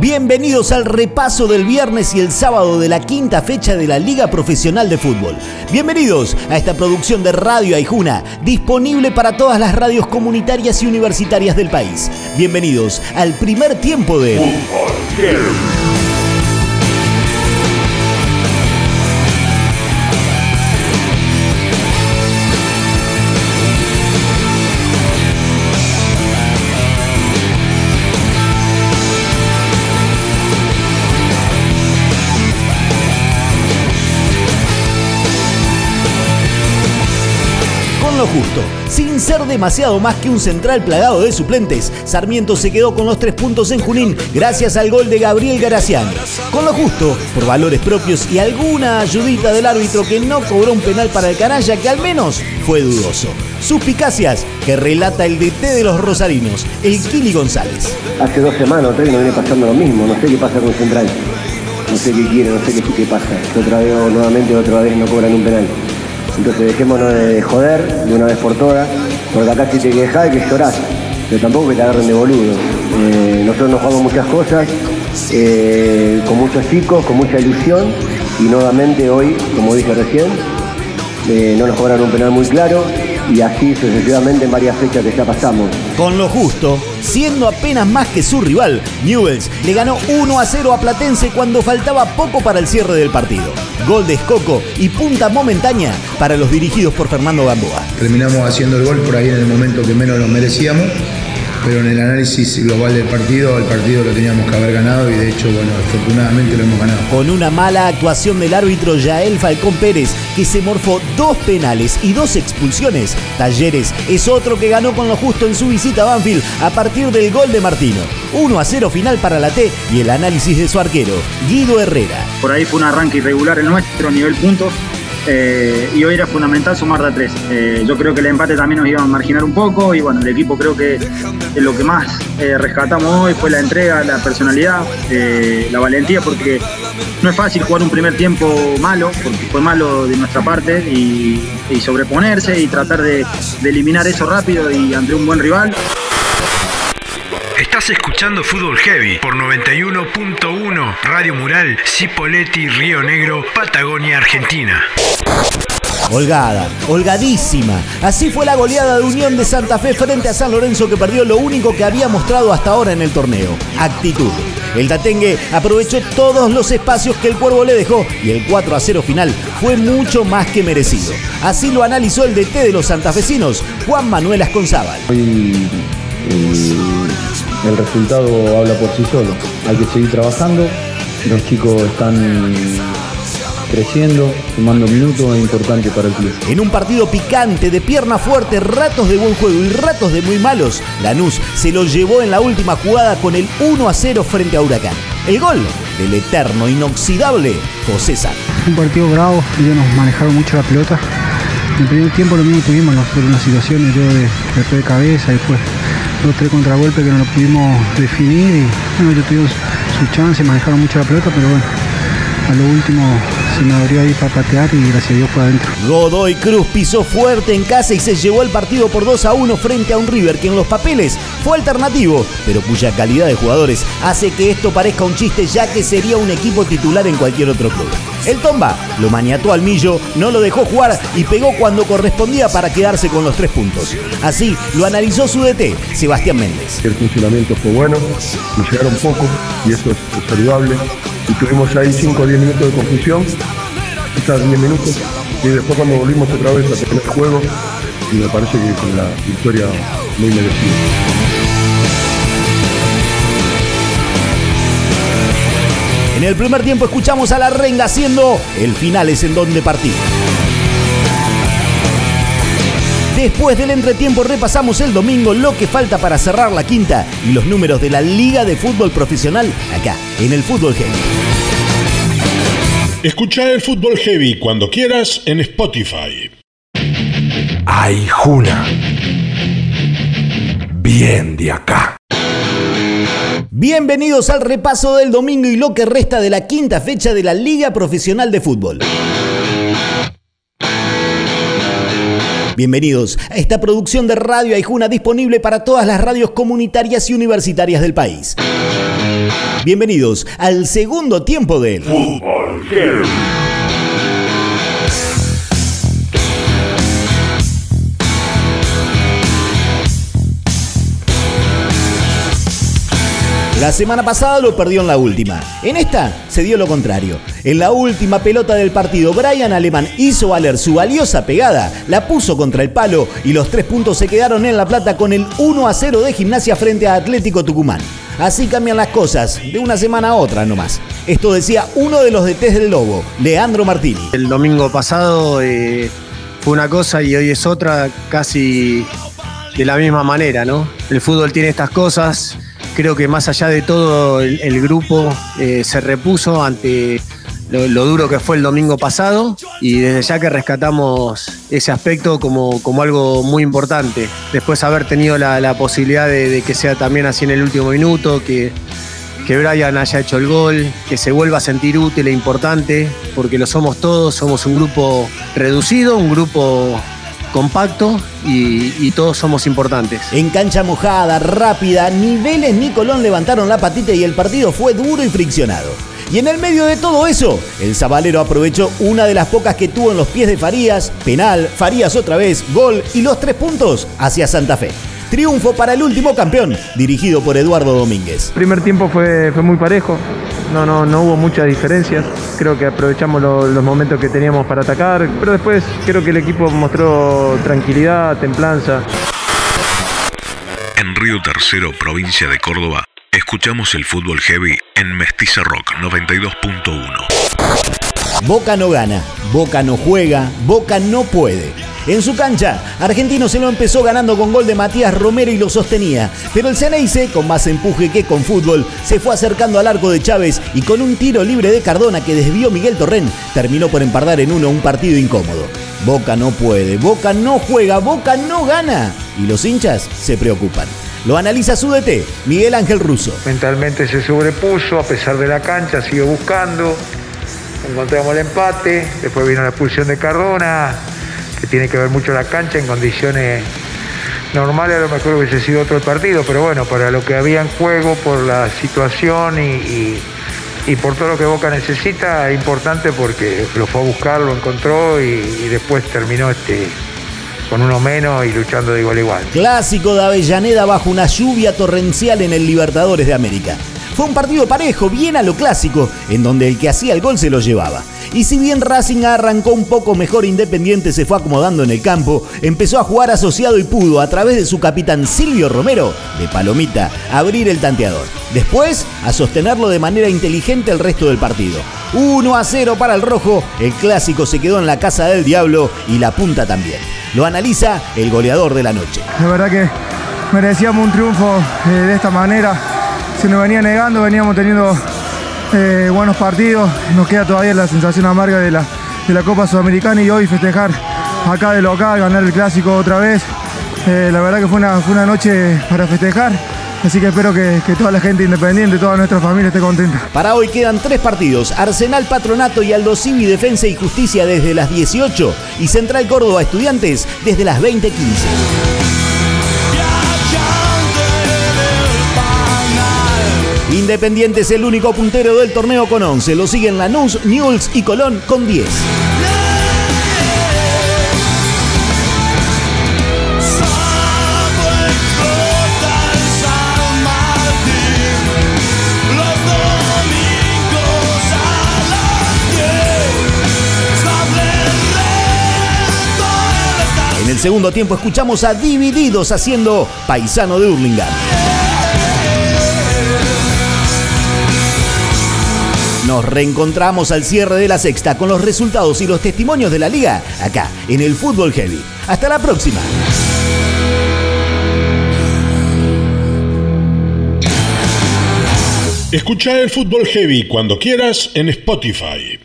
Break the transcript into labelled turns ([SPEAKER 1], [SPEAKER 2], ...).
[SPEAKER 1] Bienvenidos al repaso del viernes y el sábado de la quinta fecha de la Liga Profesional de Fútbol. Bienvenidos a esta producción de Radio Aijuna, disponible para todas las radios comunitarias y universitarias del país. Bienvenidos al primer tiempo de... lo justo. Sin ser demasiado más que un central plagado de suplentes, Sarmiento se quedó con los tres puntos en Junín gracias al gol de Gabriel Garaciano. Con lo justo, por valores propios y alguna ayudita del árbitro que no cobró un penal para el canalla que al menos fue dudoso. Suspicacias que relata el DT de los rosarinos, el Kili González.
[SPEAKER 2] Hace dos semanas o tres no viene pasando lo mismo, no sé qué pasa con Central. No sé qué quiere, no sé qué, qué pasa. Otra vez nuevamente otra vez no cobran un penal. Entonces dejémonos de joder de una vez por todas, porque acá si te quejas que llorás, pero tampoco que te agarren de boludo. Eh, nosotros nos jugamos muchas cosas, eh, con muchos chicos, con mucha ilusión, y nuevamente hoy, como dije recién, eh, no nos cobraron un penal muy claro, y así sucesivamente en varias fechas que ya pasamos.
[SPEAKER 1] Con lo justo, siendo apenas más que su rival, Newells le ganó 1 a 0 a Platense cuando faltaba poco para el cierre del partido. Gol de Escoco y punta momentánea para los dirigidos por Fernando Gamboa.
[SPEAKER 3] Terminamos haciendo el gol por ahí en el momento que menos lo merecíamos pero en el análisis global del partido, el partido lo teníamos que haber ganado y de hecho, bueno, afortunadamente lo hemos ganado.
[SPEAKER 1] Con una mala actuación del árbitro Yael Falcón Pérez, que se morfó dos penales y dos expulsiones, Talleres es otro que ganó con lo justo en su visita a Banfield a partir del gol de Martino. 1 a 0 final para la T y el análisis de su arquero, Guido Herrera.
[SPEAKER 4] Por ahí fue un arranque irregular el nuestro a nivel puntos eh, y hoy era fundamental sumar de tres. Eh, yo creo que el empate también nos iba a marginar un poco y bueno, el equipo creo que lo que más eh, rescatamos hoy fue la entrega, la personalidad, la valentía, porque no es fácil jugar un primer tiempo malo, porque fue malo de nuestra parte, y, sobreponerse y tratar de, de eliminar eso rápido y ante un buen rival.
[SPEAKER 5] Estás escuchando Fútbol Heavy por 91.1 Radio Mural, Cipoletti, Río Negro, Patagonia, Argentina.
[SPEAKER 1] Holgada, holgadísima. Así fue la goleada de Unión de Santa Fe frente a San Lorenzo que perdió lo único que había mostrado hasta ahora en el torneo, actitud. El Tatengue aprovechó todos los espacios que el Cuervo le dejó y el 4 a 0 final fue mucho más que merecido. Así lo analizó el DT de los santafesinos, Juan Manuel Asconzábal.
[SPEAKER 6] El resultado habla por sí solo. Hay que seguir trabajando. Los chicos están creciendo, sumando minutos, es importante para el club.
[SPEAKER 1] En un partido picante, de pierna fuerte, ratos de buen juego y ratos de muy malos, Lanús se lo llevó en la última jugada con el 1 a 0 frente a Huracán. El gol del eterno, inoxidable José San.
[SPEAKER 7] Un partido bravo, ellos nos manejaron mucho la pelota. En el primer tiempo lo mismo tuvimos nosotros unas situaciones yo de, de, de cabeza y después dos tres contragolpes que no lo pudimos definir y bueno, ellos tuvieron su chance, manejaron mucho la pelota, pero bueno, a lo último se me abrió ahí para patear y gracias a Dios fue adentro.
[SPEAKER 1] Godoy Cruz pisó fuerte en casa y se llevó el partido por 2 a 1 frente a un River que en los papeles fue alternativo, pero cuya calidad de jugadores hace que esto parezca un chiste ya que sería un equipo titular en cualquier otro club. El Tomba lo maniató al millo, no lo dejó jugar y pegó cuando correspondía para quedarse con los tres puntos. Así lo analizó su DT, Sebastián Méndez.
[SPEAKER 8] El funcionamiento fue bueno, llegaron poco y eso es saludable. Y tuvimos ahí 5 o 10 minutos de confusión, quizás 10 minutos, y después cuando volvimos otra vez a tener el juego, y me parece que con la victoria muy merecida.
[SPEAKER 1] En el primer tiempo escuchamos a la renga haciendo el final es en donde partir. Después del entretiempo repasamos el domingo lo que falta para cerrar la quinta y los números de la Liga de Fútbol Profesional acá en el Fútbol Heavy.
[SPEAKER 9] Escucha el Fútbol Heavy cuando quieras en Spotify.
[SPEAKER 10] Ay, Juna. Bien de acá.
[SPEAKER 1] Bienvenidos al repaso del domingo y lo que resta de la quinta fecha de la Liga Profesional de Fútbol. Bienvenidos a esta producción de Radio Aijuna disponible para todas las radios comunitarias y universitarias del país. Bienvenidos al segundo tiempo del
[SPEAKER 10] Fútbol
[SPEAKER 1] La semana pasada lo perdió en la última. En esta se dio lo contrario. En la última pelota del partido, Brian Alemán hizo valer su valiosa pegada, la puso contra el palo y los tres puntos se quedaron en La Plata con el 1 a 0 de gimnasia frente a Atlético Tucumán. Así cambian las cosas, de una semana a otra nomás. Esto decía uno de los DTs del Lobo, Leandro Martini.
[SPEAKER 11] El domingo pasado eh, fue una cosa y hoy es otra, casi de la misma manera, ¿no? El fútbol tiene estas cosas. Creo que más allá de todo, el, grupo eh, se repuso ante lo, duro que fue el domingo pasado y desde ya que rescatamos ese aspecto como, como algo muy importante. Después haber tenido la, posibilidad de, de que sea también así en el último minuto, que, que Brian haya hecho el gol, que se vuelva a sentir útil e importante, porque lo somos todos, somos un grupo reducido, un grupo compacto y, todos somos importantes.
[SPEAKER 1] En cancha mojada, rápida, ni Vélez ni Colón levantaron la patita y el partido fue duro y friccionado. Y en el medio de todo eso, el Zabalero aprovechó una de las pocas que tuvo en los pies de Farías, penal, Farías otra vez, gol y los tres puntos hacia Santa Fe. Triunfo para el último campeón, dirigido por Eduardo Domínguez.
[SPEAKER 12] primer tiempo fue, fue muy parejo, no, no, no hubo muchas diferencias. Creo que aprovechamos lo- los momentos que teníamos para atacar, pero después creo que el equipo mostró tranquilidad, templanza.
[SPEAKER 13] En Río Tercero, provincia de Córdoba, escuchamos el fútbol heavy en Mestiza Rock 92.1.
[SPEAKER 1] Boca no gana, Boca no juega, Boca no puede. En su cancha, Argentino se lo empezó ganando con gol de Matías Romero y lo sostenía. Pero el Ceneice, con más empuje que con fútbol, se fue acercando al arco de Chávez y con un tiro libre de Cardona que desvió Miguel Torren, terminó por empardar en uno un partido incómodo. Boca no puede, Boca no juega, Boca no gana. Y los hinchas se preocupan. Lo analiza su DT, Miguel Ángel Russo.
[SPEAKER 14] Mentalmente se sobrepuso, a pesar de la cancha, siguió buscando. Encontramos el empate, después vino la expulsión de Cardona, que tiene que ver mucho la cancha en condiciones normales, a lo mejor hubiese sido otro partido, pero bueno, para lo que había en juego, por la situación y, y- y por todo lo que Boca necesita, es importante porque lo fue a buscar, lo encontró y, y después terminó este con uno menos y luchando de igual a igual.
[SPEAKER 1] Clásico de Avellaneda bajo una lluvia torrencial en el Libertadores de América. Fue un partido parejo, bien a lo clásico, en donde el que hacía el gol se lo llevaba. Y si bien Racing arrancó un poco mejor, Independiente se fue acomodando en el campo, empezó a jugar asociado y pudo, a través de su capitán Silvio Romero, de Palomita, abrir el tanteador. Después, a sostenerlo de manera inteligente el resto del partido. 1 a 0 para el rojo, el clásico se quedó en la casa del diablo y la punta también. Lo analiza el goleador de la noche.
[SPEAKER 15] La verdad que merecíamos un triunfo eh, de esta manera. Se nos venía negando, veníamos teniendo eh, buenos partidos. Nos queda todavía la sensación amarga de la, de la Copa Sudamericana y hoy festejar acá de local, ganar el clásico otra vez. Eh, la verdad que fue una, fue una noche para festejar. Así que espero que, toda la gente independiente, toda nuestra familia esté contenta.
[SPEAKER 1] Para hoy quedan tres partidos, Arsenal Patronato y Aldo Civi Defensa y Justicia desde las 18 y Central Córdoba Estudiantes desde las 20.15. Independiente es el único puntero del torneo con 11, lo siguen Lanús, Newell's y Colón con 10. En el segundo tiempo escuchamos a Divididos haciendo Paisano de Hurlingham. Nos reencontramos al cierre de la sexta con los resultados y los testimonios de la liga acá en el Fútbol Heavy. Hasta la próxima.
[SPEAKER 9] Escucha el Fútbol Heavy cuando quieras en Spotify.